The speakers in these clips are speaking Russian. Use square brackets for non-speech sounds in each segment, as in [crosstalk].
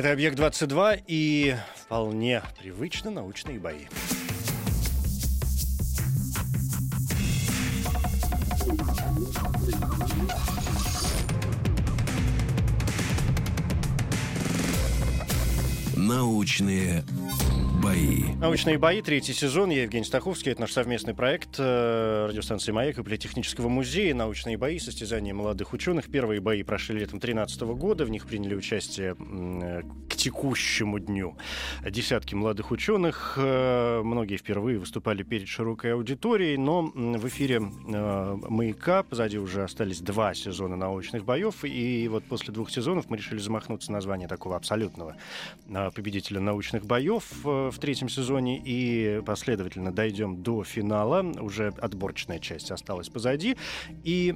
Это «Объект-22» и вполне привычно научные бои. Научные бои. Научные бои, третий сезон. Я Евгений Стаховский. Это наш совместный проект э, радиостанции «Маяк» и Политехнического музея. Научные бои, состязания молодых ученых. Первые бои прошли летом 2013 года. В них приняли участие э, к текущему дню десятки молодых ученых. Э, многие впервые выступали перед широкой аудиторией, но в эфире «Маяка» позади уже остались два сезона научных боев. И вот после двух сезонов мы решили замахнуться на звание такого абсолютного победителя научных боев в третьем сезоне и последовательно дойдем до финала. Уже отборочная часть осталась позади. И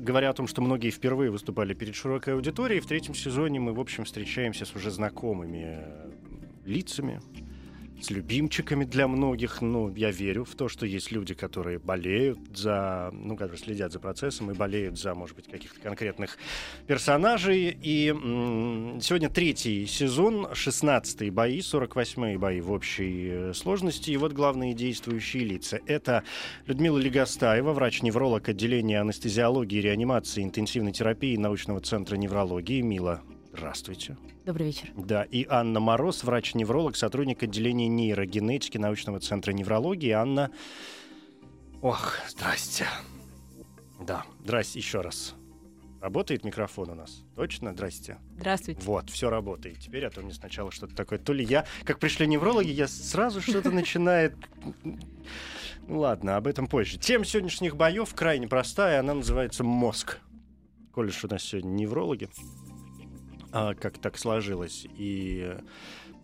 говоря о том, что многие впервые выступали перед широкой аудиторией, в третьем сезоне мы, в общем, встречаемся с уже знакомыми э, лицами, с любимчиками для многих. Ну, я верю в то, что есть люди, которые болеют за, ну, которые следят за процессом и болеют за, может быть, каких-то конкретных персонажей. И м, сегодня третий сезон, 16-е бои, 48-е бои в общей э, сложности. И вот главные действующие лица. Это Людмила Легостаева, врач-невролог отделения анестезиологии, реанимации, интенсивной терапии научного центра неврологии. Мила, здравствуйте. Добрый вечер. Да, и Анна Мороз, врач-невролог, сотрудник отделения нейрогенетики научного центра неврологии. Анна... Ох, здрасте. Да, здрасте еще раз. Работает микрофон у нас? Точно? Здрасте. Здравствуйте. Вот, все работает. Теперь, а то мне сначала что-то такое. То ли я, как пришли неврологи, я сразу что-то начинает... Ну ладно, об этом позже. Тема сегодняшних боев крайне простая, она называется «Мозг». Коль уж у нас сегодня неврологи, как так сложилось, и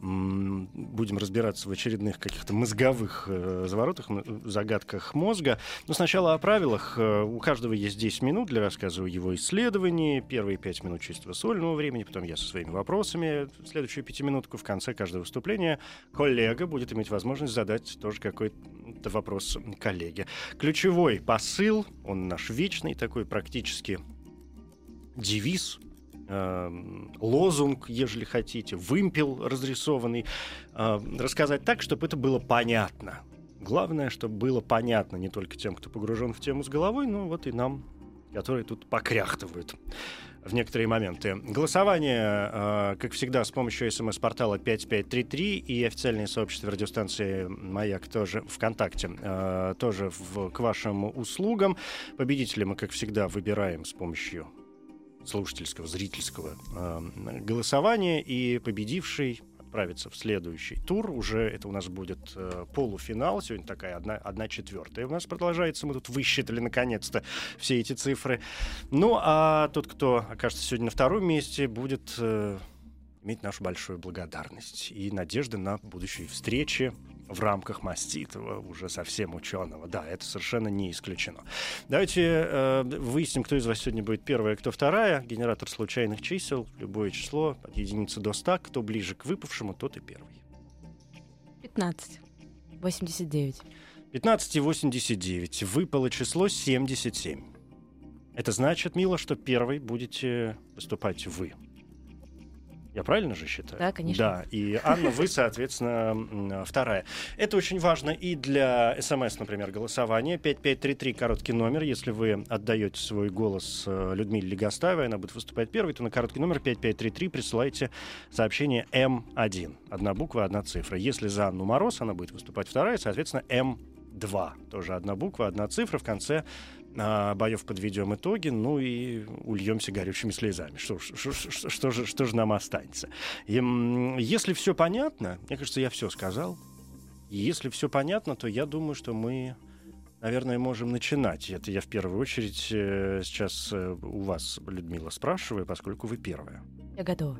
будем разбираться в очередных каких-то мозговых э, заворотах, загадках мозга. Но сначала о правилах. Э, У каждого есть 10 минут для рассказа о его исследовании. Первые 5 минут чистого сольного времени, потом я со своими вопросами. Следующую пятиминутку в конце каждого выступления коллега будет иметь возможность задать тоже какой-то вопрос коллеге. Ключевой посыл, он наш вечный такой практически девиз лозунг, ежели хотите, вымпел разрисованный, э, рассказать так, чтобы это было понятно. Главное, чтобы было понятно не только тем, кто погружен в тему с головой, но вот и нам, которые тут покряхтывают в некоторые моменты. Голосование, э, как всегда, с помощью смс-портала 5533 и официальное сообщество радиостанции «Маяк» тоже ВКонтакте, э, тоже в, к вашим услугам. Победителя мы, как всегда, выбираем с помощью слушательского, зрительского э, голосования, и победивший отправится в следующий тур. Уже это у нас будет э, полуфинал. Сегодня такая одна, одна четвертая у нас продолжается. Мы тут высчитали наконец-то все эти цифры. Ну, а тот, кто окажется сегодня на втором месте, будет э, иметь нашу большую благодарность и надежды на будущие встречи в рамках маститого, уже совсем ученого. Да, это совершенно не исключено. Давайте э, выясним, кто из вас сегодня будет первая, кто вторая. Генератор случайных чисел, любое число от единицы до 100. Кто ближе к выпавшему, тот и первый. 15. 89. 15 и 89. Выпало число 77. Это значит, Мила, что первый будете выступать вы. Я правильно же считаю? Да, конечно. Да, и Анна, вы, соответственно, м, вторая. Это очень важно и для СМС, например, голосования. 5533, короткий номер. Если вы отдаете свой голос э, Людмиле Легостаевой, она будет выступать первой, то на короткий номер 5533 присылайте сообщение М1. Одна буква, одна цифра. Если за Анну Мороз, она будет выступать вторая, соответственно, М2. Тоже одна буква, одна цифра. В конце а, боев подведем итоги, ну и ульемся горючими слезами. Что, ж- что, ж- что, же, что же нам останется? И, если все понятно, мне кажется, я все сказал. Если все понятно, то я думаю, что мы наверное, можем начинать. Это я в первую очередь э, сейчас э, у вас, Людмила, спрашиваю, поскольку вы первая. Я готова.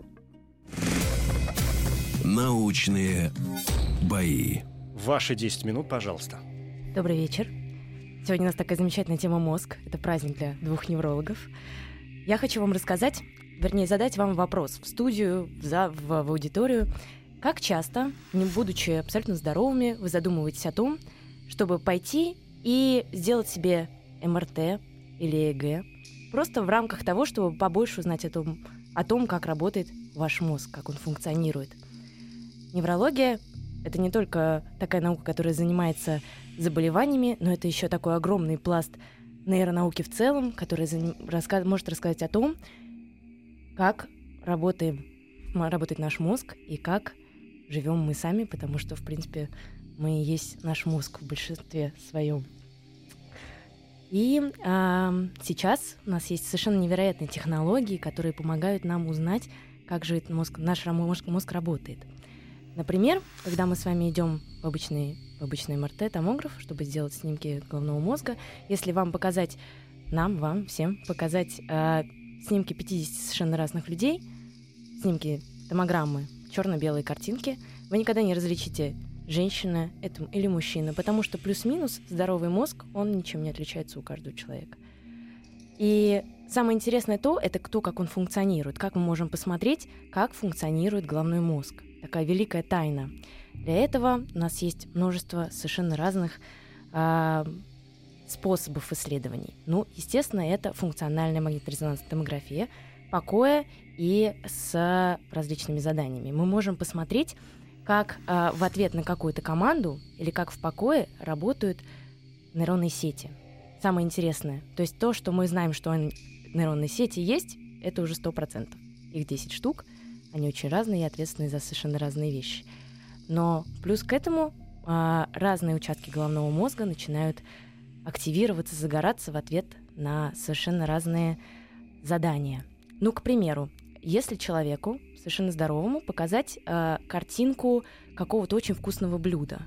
Научные бои. Ваши 10 минут, пожалуйста. Добрый вечер. Сегодня у нас такая замечательная тема мозг. Это праздник для двух неврологов. Я хочу вам рассказать, вернее, задать вам вопрос в студию, в, за, в, в аудиторию. Как часто, не будучи абсолютно здоровыми, вы задумываетесь о том, чтобы пойти и сделать себе МРТ или ЭГ, просто в рамках того, чтобы побольше узнать о том, о том, как работает ваш мозг, как он функционирует. Неврология — это не только такая наука, которая занимается заболеваниями, но это еще такой огромный пласт нейронауки в целом, который раска- может рассказать о том, как работаем, работает наш мозг и как живем мы сами, потому что, в принципе, мы и есть наш мозг в большинстве своем. И э, сейчас у нас есть совершенно невероятные технологии, которые помогают нам узнать, как же мозг, наш мозг, мозг работает. Например, когда мы с вами идем в обычный, в обычный МРТ-томограф, чтобы сделать снимки головного мозга, если вам показать, нам, вам, всем показать э, снимки 50 совершенно разных людей, снимки томограммы, черно-белые картинки, вы никогда не различите женщина это, или мужчина, потому что плюс-минус здоровый мозг, он ничем не отличается у каждого человека. И самое интересное то, это кто, как он функционирует, как мы можем посмотреть, как функционирует головной мозг. Такая великая тайна. Для этого у нас есть множество совершенно разных э, способов исследований. Ну, естественно, это функциональная магнитно-резонансная томография покоя и с различными заданиями. Мы можем посмотреть, как э, в ответ на какую-то команду или как в покое работают нейронные сети. Самое интересное. То есть то, что мы знаем, что нейронные сети есть, это уже 100%. Их 10 штук, они очень разные и ответственны за совершенно разные вещи. Но плюс к этому э, разные участки головного мозга начинают активироваться, загораться в ответ на совершенно разные задания. Ну, к примеру, если человеку совершенно здоровому показать э, картинку какого-то очень вкусного блюда,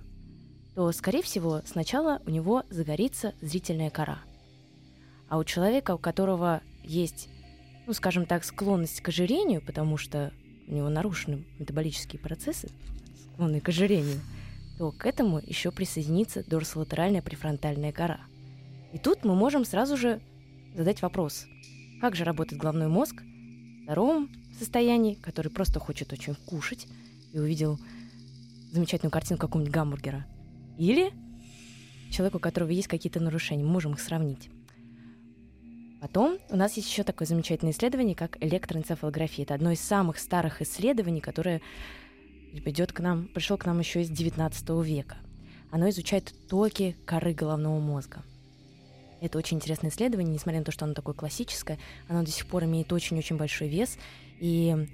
то, скорее всего, сначала у него загорится зрительная кора. А у человека, у которого есть, ну, скажем так, склонность к ожирению, потому что у него нарушены метаболические процессы, склонные к ожирению, то к этому еще присоединится дорсолатеральная префронтальная кора. И тут мы можем сразу же задать вопрос, как же работает головной мозг в здоровом состоянии, который просто хочет очень кушать и увидел замечательную картину какого-нибудь гамбургера. Или человеку, у которого есть какие-то нарушения. Мы можем их сравнить. Потом у нас есть еще такое замечательное исследование, как электроэнцефалография. Это одно из самых старых исследований, которое идет к нам, пришло к нам еще из 19 века. Оно изучает токи коры головного мозга. Это очень интересное исследование, несмотря на то, что оно такое классическое, оно до сих пор имеет очень-очень большой вес и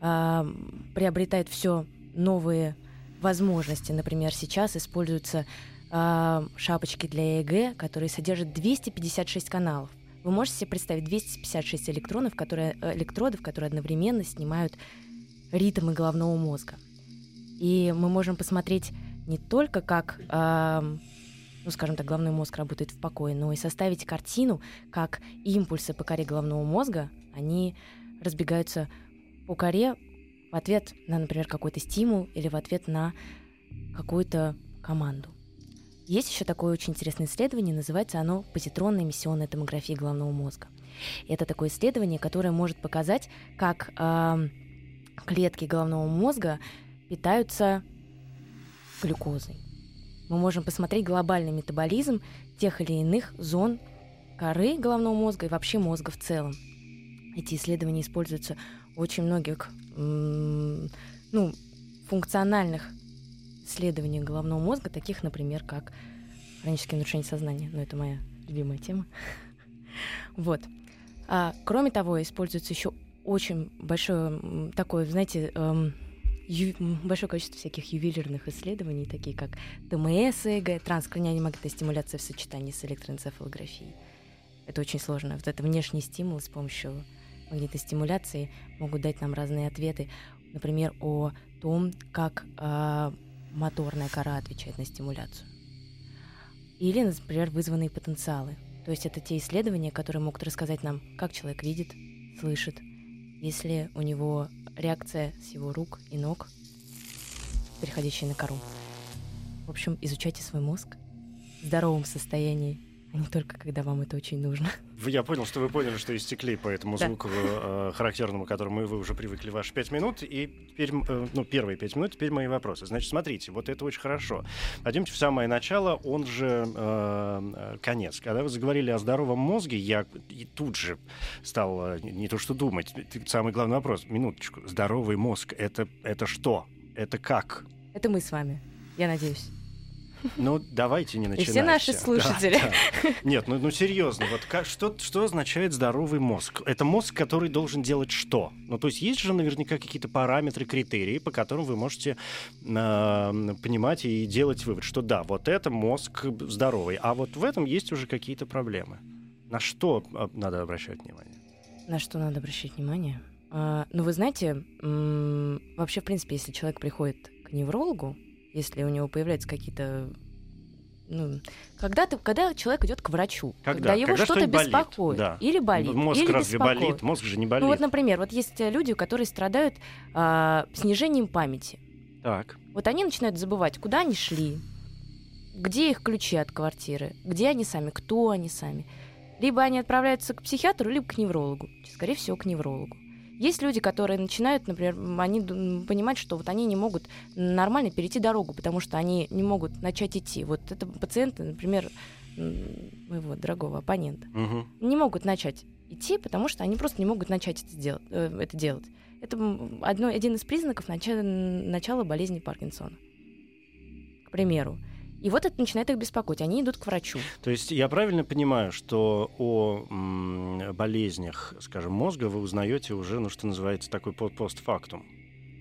э, приобретает все новые возможности. Например, сейчас используются э, шапочки для ЭЭГ, которые содержат 256 каналов. Вы можете себе представить 256 электронов, которые, электродов, которые одновременно снимают ритмы головного мозга. И мы можем посмотреть не только как э, ну, скажем так, головной мозг работает в покое, но и составить картину, как импульсы по коре головного мозга, они разбегаются по коре в ответ на, например, какой-то стимул или в ответ на какую-то команду. Есть еще такое очень интересное исследование, называется оно позитронная эмиссионная томография головного мозга. Это такое исследование, которое может показать, как э, клетки головного мозга питаются глюкозой мы можем посмотреть глобальный метаболизм тех или иных зон коры головного мозга и вообще мозга в целом. Эти исследования используются в очень многих ну, функциональных исследованиях головного мозга, таких, например, как хронические нарушения сознания. Ну, это моя любимая тема. [laughs] Вот. А, кроме того, используется еще очень большое такое, знаете, эм, ю- большое количество всяких ювелирных исследований, такие как ТМС, ЭГ, транскраниальная магнитная стимуляция в сочетании с электроэнцефалографией. Это очень сложно. Вот это внешний стимул с помощью магнитной стимуляции могут дать нам разные ответы. Например, о том, как э, моторная кора отвечает на стимуляцию. или, например, вызванные потенциалы. То есть это те исследования, которые могут рассказать нам, как человек видит, слышит, если у него реакция с его рук и ног, переходящая на кору. В общем, изучайте свой мозг в здоровом состоянии, а не только когда вам это очень нужно. Я понял, что вы поняли, что истекли по этому Да. звуку э, характерному, к которому вы уже привыкли ваши пять минут. И теперь, э, ну, первые пять минут, теперь мои вопросы. Значит, смотрите, вот это очень хорошо. Пойдемте в самое начало, он же э, конец. Когда вы заговорили о здоровом мозге, я и тут же стал э, не то что думать. Самый главный вопрос. Минуточку. Здоровый мозг это, это что? Это как? Это мы с вами, я надеюсь. Ну, давайте не начинать. все наши слушатели. Нет, ну, ну серьезно, вот как, что, что означает здоровый мозг? Это мозг, который должен делать что? Ну, то есть есть же наверняка какие-то параметры, критерии, по которым вы можете э, понимать и делать вывод, что да, вот это мозг здоровый, а вот в этом есть уже какие-то проблемы. На что э, надо обращать внимание? На что надо обращать внимание? А, ну, вы знаете, вообще, в принципе, если человек приходит к неврологу, если у него появляются какие-то... Ну, когда, ты, когда человек идет к врачу, когда, его Когда что-то болит, беспокоит, да. или болит, Мозг или разве беспокоит. болит? Мозг же не болит. Ну вот, например, вот есть э, люди, которые страдают а, снижением памяти. Так. Вот они начинают забывать, куда они шли, где их ключи от квартиры, где они сами, кто они сами. Либо они отправляются к психиатру, либо к неврологу. Скорее всего, к неврологу. Есть люди, которые начинают, например, они понимать, что вот они не могут нормально перейти дорогу, потому что они не могут начать идти. Вот это пациенты, например, моего дорогого оппонента, Мгм. не могут начать идти, потому что они просто не могут начать это, сделать, э, это делать. Это одно, один из признаков начала, начала болезни Паркинсона, к примеру. И вот это начинает их беспокоить. Они идут к врачу. То есть я правильно понимаю, что о болезнях, скажем, мозга вы узнаете уже, ну, что называется, такой по- постфактум.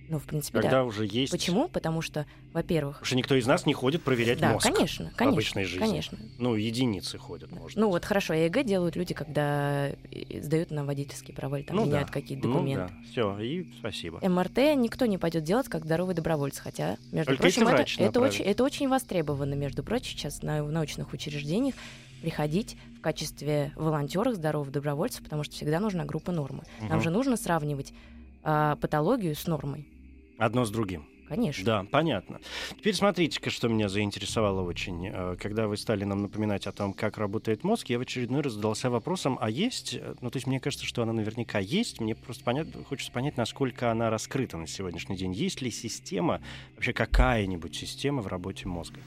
Ну, в принципе, Когда да. уже есть... Почему? Потому что, во-первых, Потому что никто из нас не ходит проверять да, мозг. конечно, конечно, обычной жизни. конечно. Ну, единицы ходят, может Ну быть. вот хорошо, ЕГЭ делают люди, когда э, сдают на водительские права или там Ну меняют да. какие-то Ну документы. да, все, и спасибо. МРТ никто не пойдет делать как здоровый добровольец, хотя, между Только прочим, это, это, очень, это очень востребовано, между прочим, сейчас на, в научных учреждениях приходить в качестве волонтеров здоровых добровольцев, потому что всегда нужна группа нормы. Нам Мгм. же нужно сравнивать а, патологию с нормой. Одно с другим. Конечно. Да, понятно. Теперь смотрите-ка, что меня заинтересовало очень. Э, Когда вы стали нам напоминать о том, как работает мозг, я в очередной раз задался вопросом, а есть, э, ну то есть мне кажется, что она наверняка есть, мне просто понять, хочется понять, насколько она раскрыта на сегодняшний день. Есть ли система, вообще какая-нибудь система в работе мозга?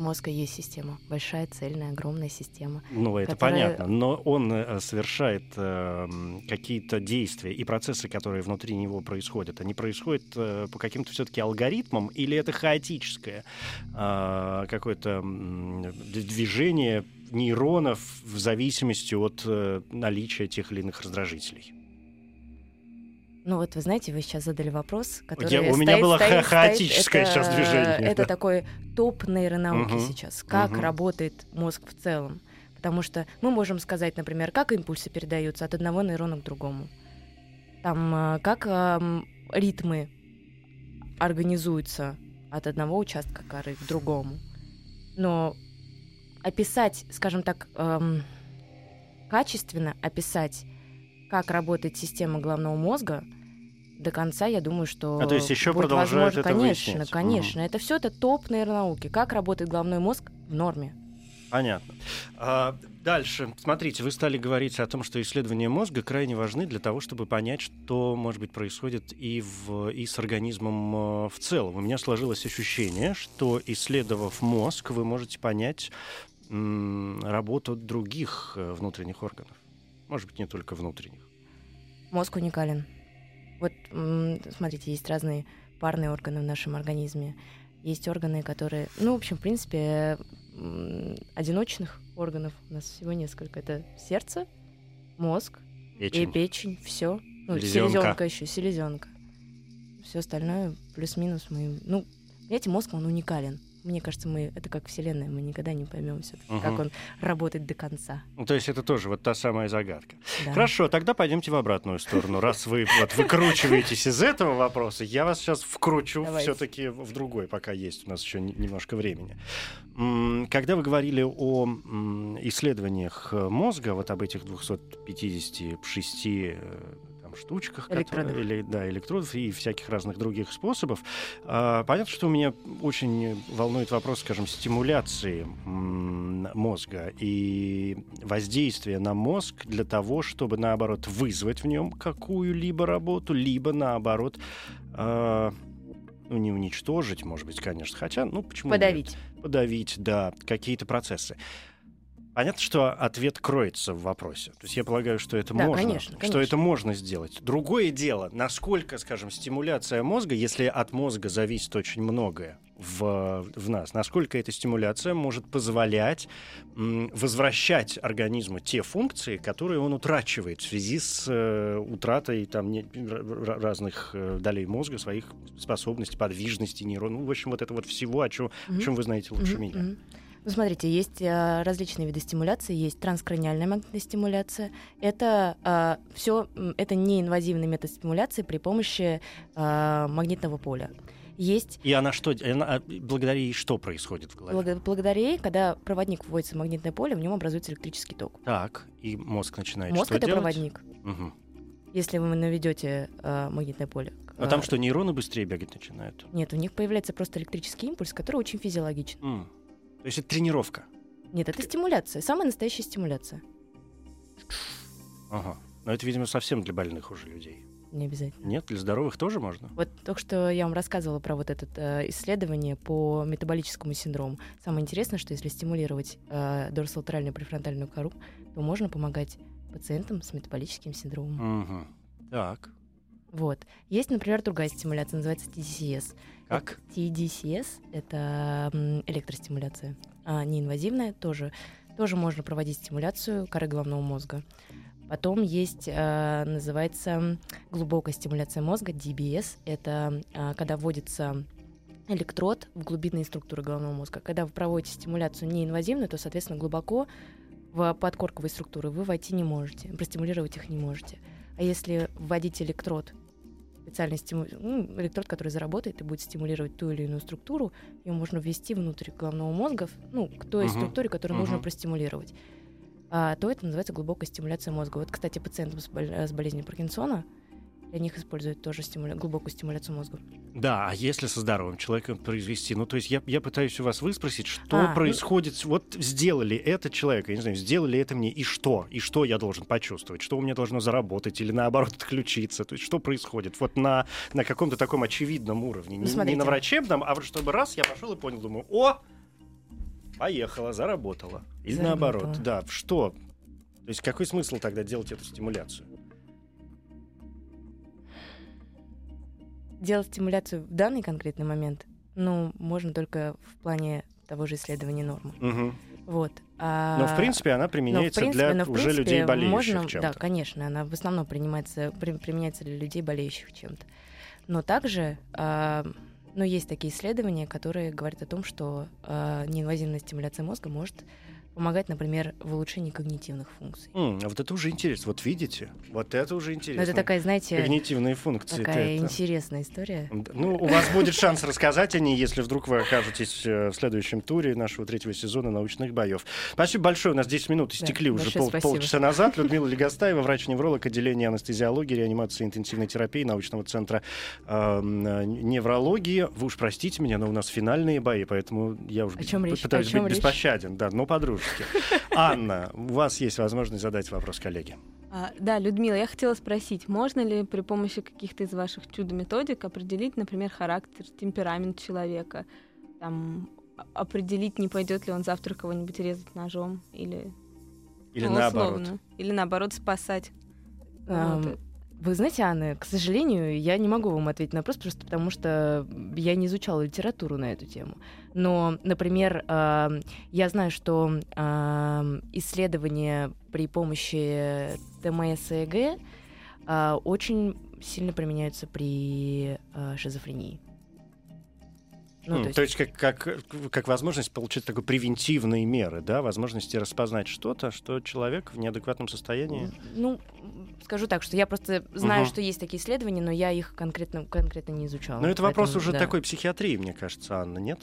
Мозга есть система. Большая, цельная, огромная система. Ну, это Которая- понятно, но он э, совершает э, какие-то действия и процессы, которые внутри него происходят, они происходят э, по каким-то все-таки алгоритмам, или это хаотическое э, какое-то движение нейронов в зависимости от э, наличия тех или иных раздражителей? Ну вот вы знаете, вы сейчас задали вопрос, который Я- у меня было стоит- ха- стоит- хаотическое это- сейчас движение, Это да. такой топ нейронауки Мгм, сейчас. Как мгм. работает мозг в целом? Потому что мы можем сказать, например, как импульсы передаются от одного нейрона к другому. Там а, как ам, ритмы организуются от одного участка коры к другому. Но описать, скажем так, ам, качественно описать, как работает система головного мозга, до конца, я думаю, что А, то есть будет продолжают возможно. это конечно, выяснять. конечно. Это все это топ нейронауки. Как работает головной мозг в норме. Понятно. А, дальше. Смотрите, вы стали говорить о том, что исследования мозга крайне важны для того, чтобы понять, что, может быть, происходит и, в, и с организмом э, в целом. У меня сложилось ощущение, что, исследовав мозг, вы можете понять м, работу других э, внутренних органов. Может быть, не только внутренних. Мозг уникален. Вот, смотрите, есть разные парные органы в нашем организме. Есть органы, которые... Ну, в общем, в принципе, одиночных органов у нас всего несколько. Это сердце, мозг и Печень. печень. Все. Ну, селезенка еще, селезенка. Все остальное плюс-минус мы... Ну, понимаете, мозг, он уникален. Мне кажется, мы это как Вселенная, мы никогда не поймем все Мгм. как он работает до конца. Ну, то есть это тоже вот та самая загадка. Да. Хорошо, тогда пойдемте в обратную сторону. Раз вы вот выкручиваетесь из этого вопроса, я вас сейчас вкручу все-таки в другой, пока есть у нас еще не- немножко времени. Когда вы говорили о исследованиях э, мозга, вот об этих 256 э, там, штучках, которые- Электродов. или, да, электродов и всяких разных других способов, а, понятно, что у меня очень волнует вопрос, скажем, стимуляции мозга и воздействия на мозг для того, чтобы, наоборот, вызвать в нем какую-либо работу, либо, наоборот, а, ну, не уничтожить, может быть, конечно, хотя, ну, почему нет? Подавить. подавить, да, какие-то процессы. Понятно, что ответ кроется в вопросе. То есть я полагаю, что это Да, можно, конечно, что конечно. это можно сделать. Другое дело, насколько, скажем, стимуляция мозга, если от мозга зависит очень многое в, в нас, насколько эта стимуляция может позволять м, возвращать организму те функции, которые он утрачивает в связи с э, утратой там, не- разных э, долей мозга, своих способностей, подвижности нейронов. Ну, в общем, вот это вот всего, о чем, о Мгм. чем вы знаете лучше Мгм, меня. Ну, смотрите, есть э, различные виды стимуляции. Есть транскраниальная магнитная стимуляция. Это все, это неинвазивный метод стимуляции при помощи э, магнитного поля. Есть И она что, она, а, благодаря ей что происходит в голове? Благо- Благодаря ей, когда проводник вводится в магнитное поле, в нем образуется электрический ток. Так, и мозг начинает Мозг это делать? проводник. Мгм. Если вы наведете э, магнитное поле. А там э, что, нейроны быстрее бегать начинают? Нет, у них появляется просто электрический импульс, который очень физиологичен. М. То есть это тренировка? Нет, это стимуляция, самая настоящая стимуляция. Ага. Но это, видимо, совсем для больных уже людей. Не обязательно. Нет, для здоровых тоже можно? Вот только что я вам рассказывала про вот это э, исследование по метаболическому синдрому. Самое интересное, что если стимулировать э, дорсолатеральную префронтальную кору, то можно помогать пациентам с метаболическим синдромом. Мгм. Так. Вот. Есть, например, другая стимуляция, называется TDCS. Как? TDCS — это электростимуляция. А, неинвазивная тоже. Тоже можно проводить стимуляцию коры головного мозга. Потом есть, а, называется глубокая стимуляция мозга, DBS. Это а, когда вводится электрод в глубинные структуры головного мозга. Когда вы проводите стимуляцию неинвазивную, то, соответственно, глубоко в подкорковые структуры вы войти не можете, простимулировать их не можете. А если вводить электрод, специальный стиму... ну, электрод, который заработает и будет стимулировать ту или иную структуру, ее можно ввести внутрь головного мозга, ну, к той Мгм. структуре, которую нужно Мгм. простимулировать. А, то это называется глубокая стимуляция мозга. Вот, кстати, пациентам с, э, с болезнью Паркинсона для них используют тоже стимуля... глубокую стимуляцию мозга. Да, а если со здоровым человеком произвести? Ну, то есть я, я пытаюсь у вас выспросить, что А, ну- происходит. с- Вот сделали это человек, я не знаю, сделали это мне, и что? И что я должен почувствовать? Что у меня должно заработать или наоборот отключиться? То есть что происходит? Вот на, на каком-то таком очевидном уровне. Ну, не, не на врачебном, а вот чтобы раз я пошел и понял, думаю, о, поехала, заработала. Или Заработала. наоборот, да, что? То есть какой смысл тогда делать эту стимуляцию? Делать стимуляцию в данный конкретный момент, ну, можно только в плане того же исследования нормы. Мгм. Вот. А- Но в принципе она но, применяется принципе- для но, уже принципе, людей болеющих можно, чем-то. Да, конечно, она в основном принимается, при- применяется для людей, болеющих чем-то. Но также, а, ну, есть такие исследования, которые говорят о том, что а, неинвазивная стимуляция мозга может помогать, например, в улучшении когнитивных функций. М, а вот это уже интересно. Вот видите? Вот это уже Но интересно. это такая, знаете, Когнитивные функции. такая это- интересная история. Ну, у вас будет шанс рассказать о ней, если вдруг вы окажетесь э, в следующем туре нашего третьего сезона научных боев. Спасибо большое. У нас 10 минут истекли уже большое пол- спасибо. полчаса назад. Людмила Легостаева, врач-невролог отделения анестезиологии, реанимации и интенсивной терапии научного центра э, э, неврологии. Вы уж простите меня, но у нас финальные бои, поэтому я уже О чем речь? пытаюсь чем быть речь? беспощаден. Да, но по-дружески. Анна, у вас есть возможность задать вопрос коллеге. А, да, Людмила, я хотела спросить, можно ли при помощи каких-то из ваших чудо-методик определить, например, характер, темперамент человека? Там, а- определить, не пойдет ли он завтра кого-нибудь резать ножом или, Или ну, наоборот. условно. Или наоборот спасать. Ам, Вот. Вы знаете, Анна, к сожалению, я не могу вам ответить на вопрос, просто потому что я не изучала литературу на эту тему. Но, например, я знаю, что исследования при помощи ТМС и ЭГ а, очень сильно применяются при а, шизофрении. Ну, mm, то есть, то есть как, как, как возможность получить такой превентивные меры, да, возможности распознать что-то, что человек в неадекватном состоянии. Ну, скажу так, что я просто знаю, uh-huh. что есть такие исследования, но я их конкретно, конкретно не изучала. Но это вопрос уже да. такой психиатрии, мне кажется, Анна, нет?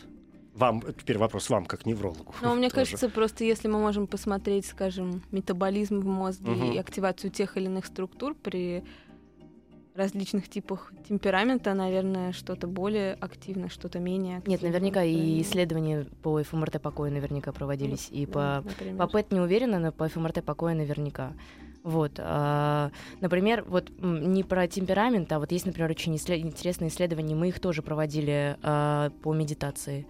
Вам, теперь вопрос вам, как неврологу. Ну, мне тоже. кажется, просто если мы можем посмотреть, скажем, метаболизм в мозге угу. и активацию тех или иных структур при различных типах темперамента, наверное, что-то более активное, что-то менее активное. Нет, наверняка и исследования по ФМРТ покоя наверняка проводились, ну, и по, по ПЭТ не уверена, но по ФМРТ покоя наверняка. Вот, а, например, вот не про темперамент, а вот есть, например, очень интересные исследования, мы их тоже проводили а, по медитации.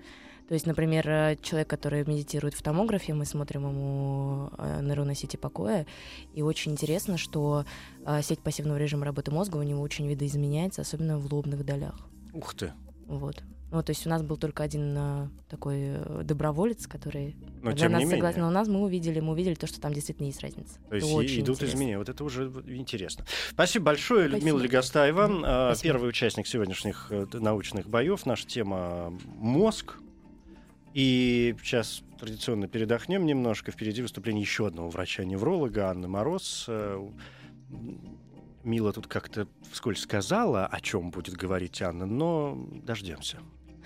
То есть, например, э, человек, который медитирует в томографе, мы смотрим ему э, нейронные сети покоя, и очень интересно, что э, сеть пассивного режима работы мозга у него очень видоизменяется, особенно в лобных долях. Ух ты! Вот. Ну, то есть у нас был только один uh, такой доброволец, который Но, для нас согласен. Но у нас мы увидели, мы увидели то, что там действительно есть разница. То есть очень идут интересно. изменения. Вот это уже интересно. Спасибо большое, Спасибо. Людмила Легостаева, mm-hmm. первый участник сегодняшних научных боев. Наша тема мозг. И сейчас традиционно передохнем немножко. Впереди выступление еще одного врача-невролога Анны Мороз. Э, Мила тут как-то вскользь сказала, о чем будет говорить Анна, но дождемся.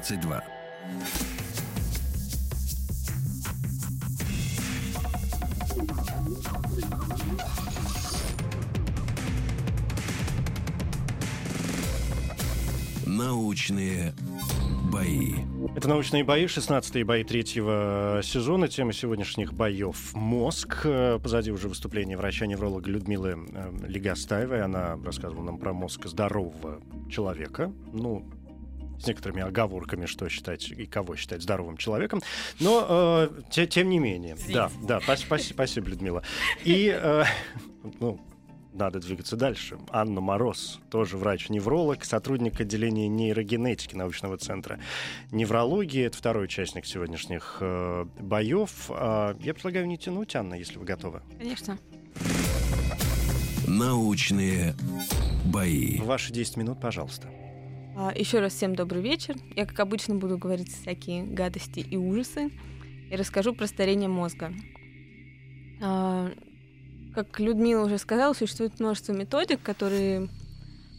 22. Научные бои. Это «Научные бои», 16-е бои третьего сезона. Тема сегодняшних боев — мозг. Позади уже выступление врача-невролога Людмилы э, Легостаевой. Она рассказывала нам про мозг здорового человека. Ну, с некоторыми оговорками, что считать и кого считать здоровым человеком. Но э, те, тем не менее. Да, да, спасибо, спасибо, Людмила. И э, ну, надо двигаться дальше. Анна Мороз, тоже врач-невролог, сотрудник отделения нейрогенетики научного центра неврологии. Это второй участник сегодняшних э, боев. Э, я предлагаю не тянуть, Анна, если вы готовы. Конечно. Научные бои. Ваши 10 минут, пожалуйста. А, еще раз всем добрый вечер. Я, как обычно, буду говорить всякие гадости и ужасы и расскажу про старение мозга. А, как Людмила уже сказала, существует множество методик, которые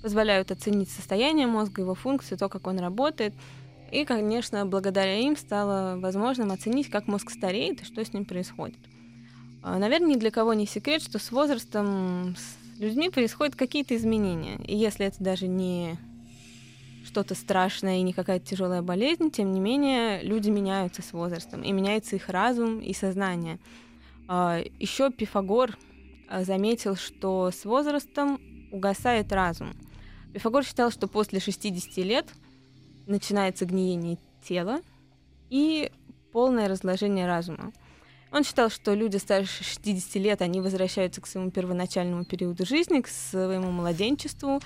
позволяют оценить состояние мозга, его функции, то, как он работает. И, конечно, благодаря им стало возможным оценить, как мозг стареет и что с ним происходит. А, наверное, ни для кого не секрет, что с возрастом с людьми происходят какие-то изменения. И если это даже не что-то страшное и не какая-то тяжелая болезнь, тем не менее люди меняются с возрастом, и меняется их разум и сознание. А, Еще Пифагор Э, заметил, что с возрастом угасает разум. Пифагор считал, что после 60 лет начинается гниение тела и полное разложение разума. Он считал, что люди старше 60 лет, они возвращаются к своему первоначальному периоду жизни, к своему младенчеству,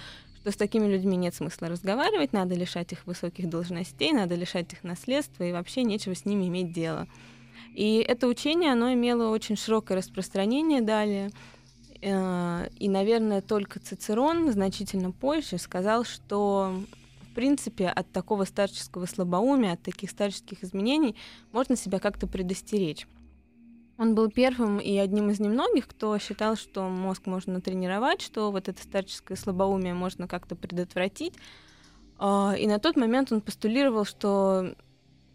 что с такими людьми нет смысла разговаривать, надо лишать их высоких должностей, надо лишать их наследства, и вообще нечего с ними иметь дело. И это учение, оно имело очень широкое распространение далее. Э, и, наверное, только Цицерон значительно позже сказал, что в принципе от такого старческого слабоумия, от таких старческих изменений можно себя как-то предостеречь. Он был первым и одним из немногих, кто считал, что мозг можно тренировать, что вот это старческое слабоумие можно как-то предотвратить. А, и на тот момент он постулировал, что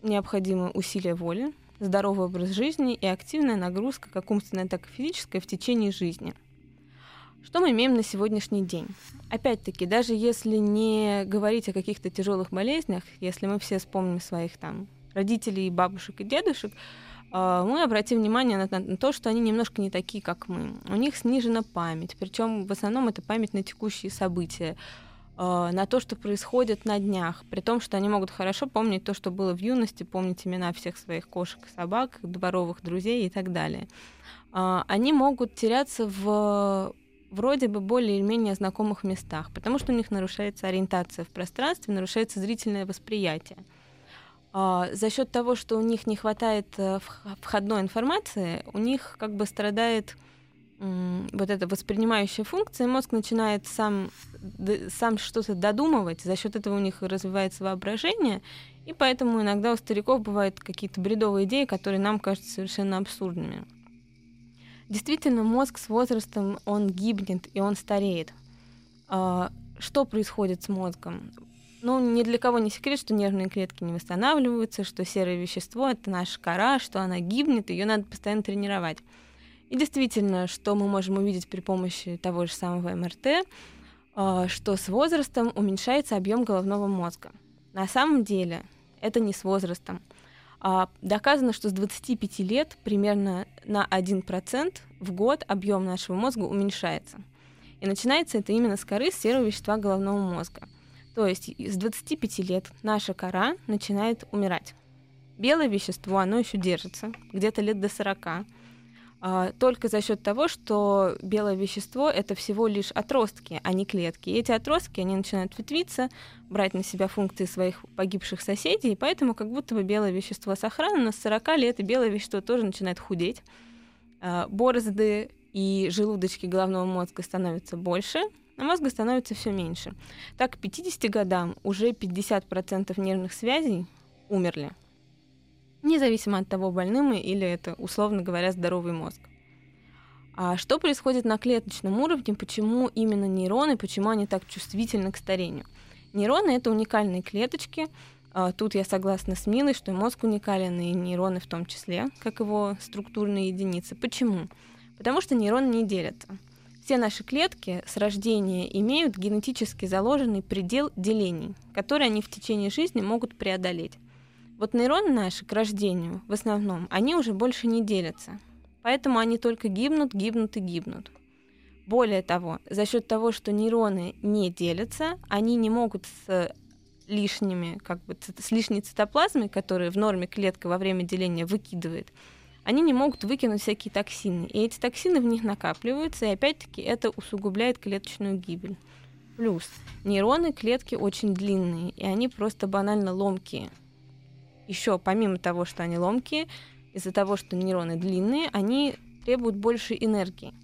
необходимы усилия воли, здоровый образ жизни и активная нагрузка, как умственная, так и физическая, в течение жизни – что мы имеем на сегодняшний день? Опять-таки, даже если не говорить о каких-то тяжелых болезнях, если мы все вспомним своих там родителей, бабушек и дедушек, мы обратим внимание на, на то, что они немножко не такие, как мы. У них снижена память, причем в основном это память на текущие события. э, на то, что происходит на днях, при том, что они могут хорошо помнить то, что было в юности, помнить имена всех своих кошек собак, дворовых друзей и так далее. Э, они могут теряться в вроде бы более или менее знакомых местах, потому что у них нарушается ориентация в пространстве, нарушается зрительное восприятие. А, за счет того, что у них не хватает э, входной информации, у них как бы страдает вот эта воспринимающая функция, мозг начинает сам, сам что-то додумывать, за счет этого у них развивается воображение, и поэтому иногда у стариков бывают какие-то бредовые идеи, которые нам кажутся совершенно абсурдными. Действительно, мозг с возрастом, он гибнет и он стареет. А, что происходит с мозгом? Ну, ни для кого не секрет, что нервные клетки не восстанавливаются, что серое вещество — это наша кора, что она гибнет, ее надо постоянно тренировать. И действительно, что мы можем увидеть при помощи того же самого МРТ, а, что с возрастом уменьшается объем головного мозга. На самом деле это не с возрастом. А, доказано, что с 25 лет примерно на 1% в год объем нашего мозга уменьшается. И начинается это именно с коры серого вещества головного мозга. То есть с 25 лет наша кора начинает умирать. Белое вещество, оно еще держится, где-то лет до 40 а, только за счет того, что белое вещество это всего лишь отростки, а не клетки. И эти отростки, они начинают ветвиться, брать на себя функции своих погибших соседей, и поэтому как будто бы белое вещество сохранено с 40 лет, и белое вещество тоже начинает худеть. А, борозды и желудочки головного мозга становятся больше, а мозга становится все меньше. Так, к 50 годам уже 50% нервных связей умерли независимо от того, больны мы или это, условно говоря, здоровый мозг. А что происходит на клеточном уровне, почему именно нейроны, почему они так чувствительны к старению? Нейроны — это уникальные клеточки, а, Тут я согласна с Милой, что мозг уникален, и нейроны в том числе, как его структурные единицы. Почему? Потому что нейроны не делятся. Все наши клетки с рождения имеют генетически заложенный предел делений, который они в течение жизни могут преодолеть. Вот нейроны наши к рождению, в основном, они уже больше не делятся. Поэтому они только гибнут, гибнут и гибнут. Более того, за счет того, что нейроны не делятся, они не могут с лишними, как бы с лишней цитоплазмой, которую в норме клетка во время деления выкидывает, они не могут выкинуть всякие токсины. И эти токсины в них накапливаются, и опять-таки это усугубляет клеточную гибель. Плюс нейроны клетки очень длинные, и они просто банально ломкие еще помимо того, что они ломкие, из-за того, что нейроны длинные, они требуют больше энергии.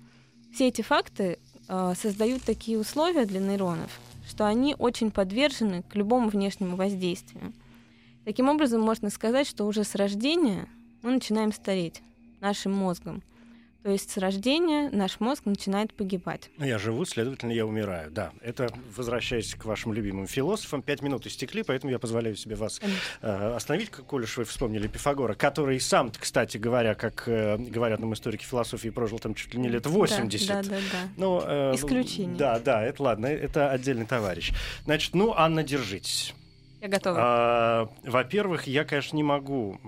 Все эти факты э, создают такие условия для нейронов, что они очень подвержены к любому внешнему воздействию. Таким образом, можно сказать, что уже с рождения мы начинаем стареть нашим мозгом – то есть с рождения наш мозг начинает погибать. Ну, я живу, следовательно, я умираю. Да, это, возвращаясь к вашим любимым философам, пять минут истекли, поэтому я позволяю себе вас э, остановить, как коль уж вы вспомнили Пифагора, который сам, кстати говоря, как э, говорят нам историки философии, прожил там чуть ли не лет 80. Да, да, да. да. Но, э, Исключение. Да, да, это ладно, это отдельный товарищ. Значит, ну, Анна, держитесь. Я готова. А, во-первых, я, конечно, не могу...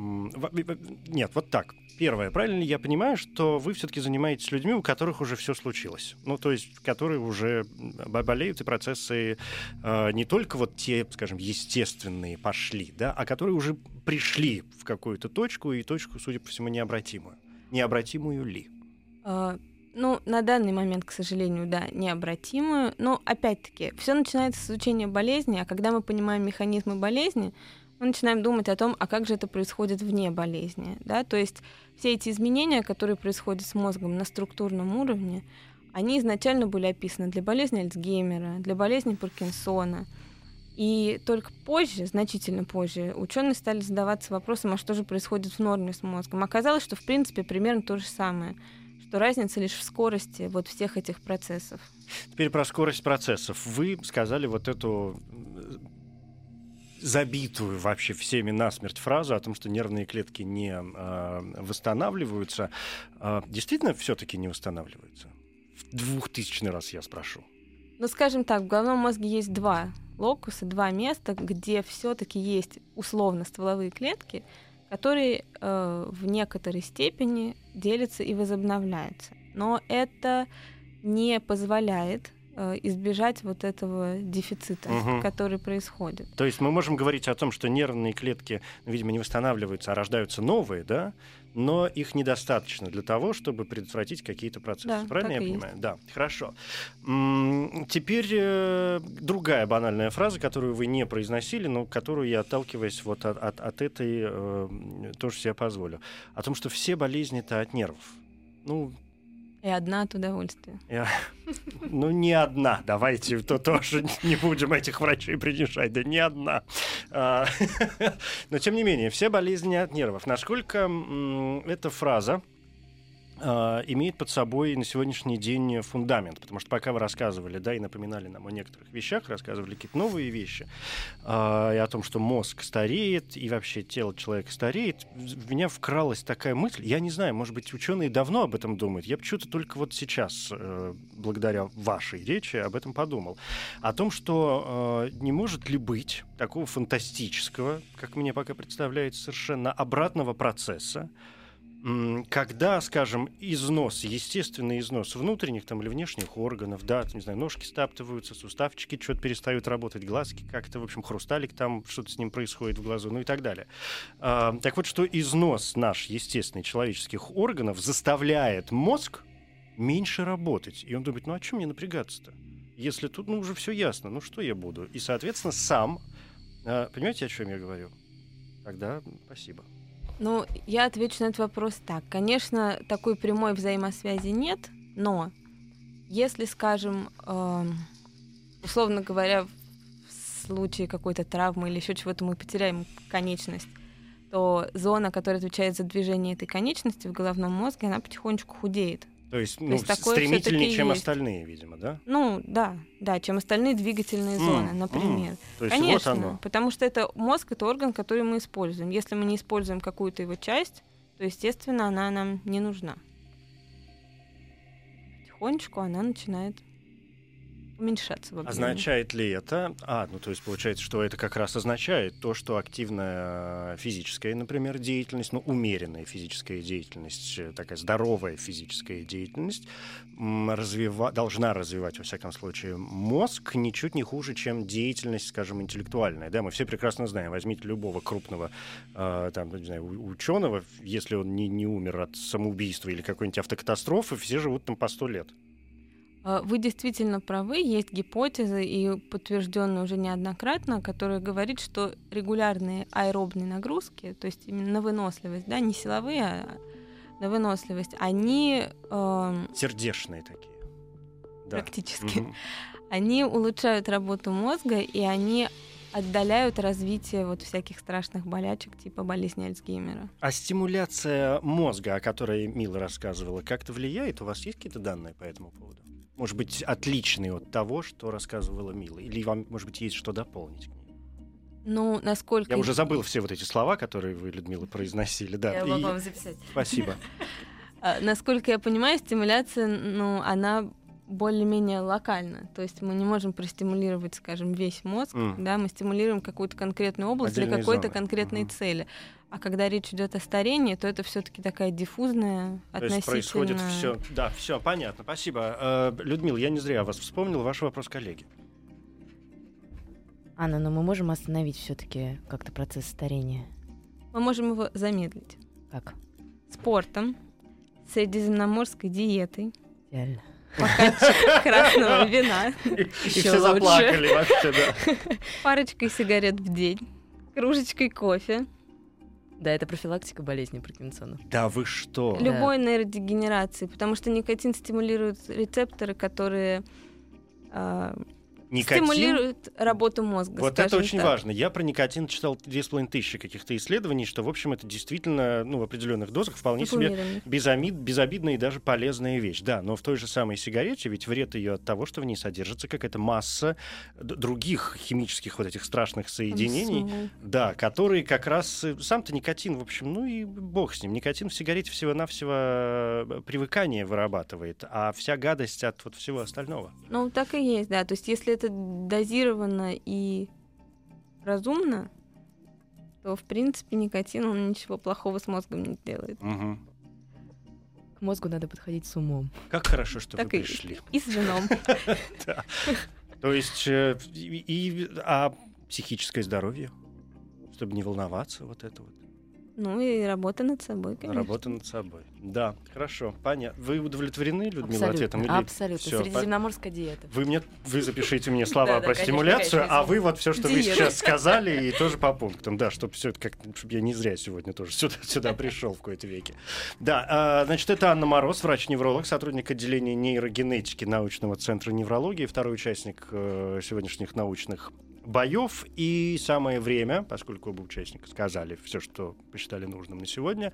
Нет, вот так. Первое, правильно ли я понимаю, что вы все-таки занимаетесь людьми, у которых уже все случилось? Ну, то есть, которые уже болеют, и процессы э, не только вот те, скажем, естественные пошли, да, а которые уже пришли в какую-то точку, и точку, судя по всему, необратимую. Необратимую ли? Ну, на данный момент, к сожалению, да, необратимую. Но, опять-таки, все начинается с изучения болезни, а когда мы понимаем механизмы болезни, мы начинаем думать о том, а как же это происходит вне болезни. Да? То есть все эти изменения, которые происходят с мозгом на структурном уровне, они изначально были описаны для болезни Альцгеймера, для болезни Паркинсона. И только позже, значительно позже, ученые стали задаваться вопросом, а что же происходит в норме с мозгом. Оказалось, что в принципе примерно то же самое, что разница лишь в скорости вот всех этих процессов. Теперь про скорость процессов. Вы сказали вот эту забитую вообще всеми насмерть фразу о том, что нервные клетки не э, восстанавливаются, э, действительно все-таки не восстанавливаются? В двухтысячный раз я спрошу. Ну, скажем так, в головном мозге есть два локуса, два места, где все-таки есть условно стволовые клетки, которые э, в некоторой степени делятся и возобновляются. Но это не позволяет э, избежать вот этого дефицита, Мгм. который происходит. То есть мы можем говорить о том, что нервные клетки, видимо, не восстанавливаются, а рождаются новые, да? Но их недостаточно для того, чтобы предотвратить какие-то процессы. Да, Правильно я понимаю? Да, хорошо. Теперь э, другая банальная фраза, которую вы не произносили, но которую я, отталкиваясь вот от, от- от этой, э, тоже себе позволю. О том, что все болезни это от нервов. Ну, И одна от удовольствия. я- Ну, не одна. Давайте то тоже не будем этих врачей принижать. Да не одна. А, [laughs] Но, тем не менее, все болезни от нервов. Насколько эта фраза имеет под собой на сегодняшний день фундамент, потому что пока вы рассказывали, да, и напоминали нам о некоторых вещах, рассказывали какие-то новые вещи, а, и о том, что мозг стареет, и вообще тело человека стареет, в меня вкралась такая мысль, я не знаю, может быть, ученые давно об этом думают, я почему-то только вот сейчас, э, благодаря вашей речи, об этом подумал, о том, что э, не может ли быть такого фантастического, как мне пока представляется, совершенно обратного процесса, когда, скажем, износ, естественный износ внутренних там, или внешних органов, да, не знаю, ножки стаптываются, суставчики что-то перестают работать, глазки как-то, в общем, хрусталик там, что-то с ним происходит в глазу, ну и так далее. А, так вот, что износ наш естественный человеческих органов заставляет мозг меньше работать. И он думает, ну а чем мне напрягаться-то? Если тут, ну, уже все ясно, ну что я буду? И, соответственно, сам, а, понимаете, о чем я говорю? Тогда спасибо. Ну, я отвечу на этот вопрос так. Конечно, такой прямой взаимосвязи нет, но если, скажем, эм, условно говоря, в случае какой-то травмы или еще чего-то мы потеряем конечность, то зона, которая отвечает за движение этой конечности в головном мозге, она потихонечку худеет. То есть, ну, есть такое стремительнее, чем есть. остальные, видимо, да? Ну, да, да, чем остальные двигательные М, зоны, например. То есть Конечно, вот оно. потому что это мозг это орган, который мы используем. Если мы не используем какую-то его часть, то, естественно, она нам не нужна. Потихонечку она начинает уменьшаться в объеме. Означает ли это... А, ну то есть получается, что это как раз означает то, что активная физическая, например, деятельность, ну умеренная физическая деятельность, э, такая здоровая физическая деятельность развива- должна развивать, во всяком случае, мозг ничуть не хуже, чем деятельность, скажем, интеллектуальная. Да, мы все прекрасно знаем. Возьмите любого крупного э, там, не знаю, ученого, если он не, не умер от самоубийства или какой-нибудь автокатастрофы, все живут там по сто лет. А, Вы действительно правы, есть гипотезы и подтвержденные уже неоднократно, которые говорит, что регулярные аэробные нагрузки, то есть именно на выносливость, да, не силовые, а на выносливость, они эм, Сердечные такие. Да. практически, Мгм. они улучшают работу мозга и они отдаляют развитие вот всяких страшных болячек типа болезни Альцгеймера. А стимуляция мозга, о которой Мила рассказывала, как-то влияет? У вас есть какие-то данные по этому поводу? Может быть, отличные от того, что рассказывала Мила? Или вам, может быть, есть что дополнить к ней? Ну, насколько... Я уже забыл все вот эти слова, которые вы, Людмила, произносили. Да, Я И- могу вам записать. Спасибо. [laughs] А, Насколько я понимаю, стимуляция, ну, она более-менее локальна. То есть мы не можем простимулировать, скажем, весь мозг, М. да, мы стимулируем какую-то конкретную область для Отдельные какой-то зоны. конкретной Мгм. цели. А когда речь идет о старении, то это все-таки такая диффузная, То есть относительно... происходит все. Да, все, понятно, спасибо. Э, Людмила, я не зря вас вспомнил. Ваш вопрос, коллеги. Анна, но мы можем остановить все-таки как-то процесс старения? Мы можем его замедлить. Как? Спортом, средиземноморской диетой, Идеально. бокальчиком красного вина, [laughs] И Ещё все заплакали вообще, да. [laughs] парочкой сигарет в день, кружечкой кофе, Да, это профилактика болезни Паркинсона. Да вы что? Да. любой нейродегенерации, потому что никотин стимулирует рецепторы, которые а, Никотин стимулируют работу мозга. Вот это очень так. важно. Я про никотин читал две с половиной тысячи каких-то исследований, что, в общем, это действительно, ну, в определенных дозах вполне себе безомид, безобидная и даже полезная вещь. Да, но в той же самой сигарете ведь вред ее от того, что в ней содержится какая-то масса других химических вот этих страшных соединений, Смол. да, которые как раз... э, Сам-то никотин, в общем, ну и бог с ним. Никотин в сигарете всего-навсего э, привыкание вырабатывает, а вся гадость от вот всего остального. Ну, так и есть, да. То есть, если это дозировано и разумно, то, в принципе, никотин, он ничего плохого с мозгом не делает. Мгм. К мозгу надо подходить с умом. Как хорошо, что Так вы и, пришли. и с вином. [laughs] Да. То есть, э, и, и- а психическое здоровье? Чтобы не волноваться, вот это вот. Ну и работа над собой, конечно. Работа над собой. Да, хорошо, понятно. Вы удовлетворены, Людмила, Абсолютно. ответом? Или Абсолютно. всё, по- Средиземноморская диета. Вы мне, вы запишите мне слова про стимуляцию, а вы вот все, что вы сейчас сказали, и тоже по пунктам, да, чтобы все это как, чтобы я не зря сегодня тоже сюда, сюда пришел в какой-то веке. Да, а, значит, это Анна Мороз, врач-невролог, сотрудник отделения нейрогенетики научного центра неврологии, второй участник э, сегодняшних научных боев. И самое время, поскольку оба участника сказали все, что посчитали нужным на сегодня,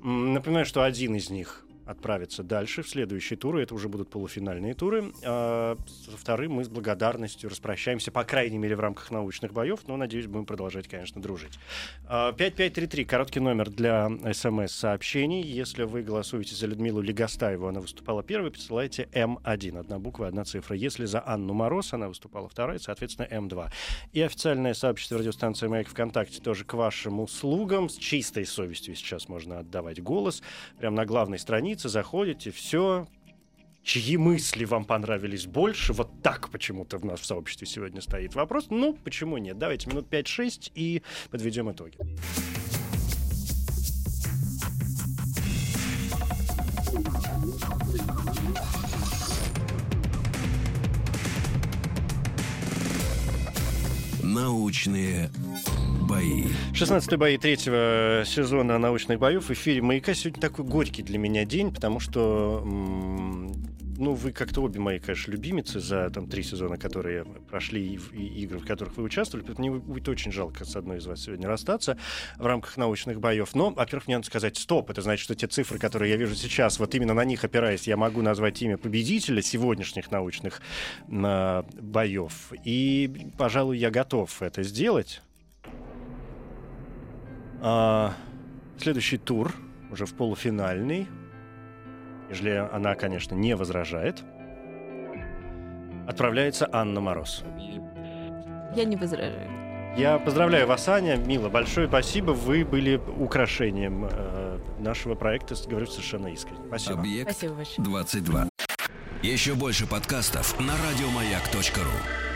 напоминаю, что один из них отправится дальше в следующие туры. Это уже будут полуфинальные туры. А со вторым мы с благодарностью распрощаемся, по крайней мере, в рамках научных боев, но, надеюсь, будем продолжать, конечно, дружить. А, 5533, короткий номер для смс-сообщений. Если вы голосуете за Людмилу Легостаеву, она выступала первой, присылайте М1, одна буква, одна цифра. Если за Анну Мороз, она выступала второй, соответственно, М2. И официальное сообщество радиостанции «Маяк» ВКонтакте тоже к вашим услугам. С чистой совестью сейчас можно отдавать голос. Прямо на главной странице заходите, все, чьи мысли вам понравились больше. Вот так почему-то в нас в сообществе сегодня стоит вопрос. Ну, почему нет? Давайте минут 5-6 и подведем итоги. Научные бои. 16 бои третьего сезона научных боев в эфире «Маяка». Сегодня такой горький для меня день, потому что, ну, вы как-то обе мои, конечно, любимицы за там три сезона, которые прошли и, и игры, в которых вы участвовали. Поэтому мне будет очень жалко с одной из вас сегодня расстаться в рамках научных боев. Но, во-первых, мне надо сказать стоп. Это значит, что те цифры, которые я вижу сейчас, вот именно на них опираясь, я могу назвать имя победителя сегодняшних научных а, боев. И, пожалуй, я готов это сделать. А, следующий тур, уже в полуфинальный, если она, конечно, не возражает, отправляется Анна Мороз. Я не возражаю. Я поздравляю вас, Аня. Мила, большое спасибо. Вы были украшением э, нашего проекта, говорю совершенно искренне. Спасибо. Объект Спасибо большое. 22. Еще больше подкастов на радиомаяк.ру.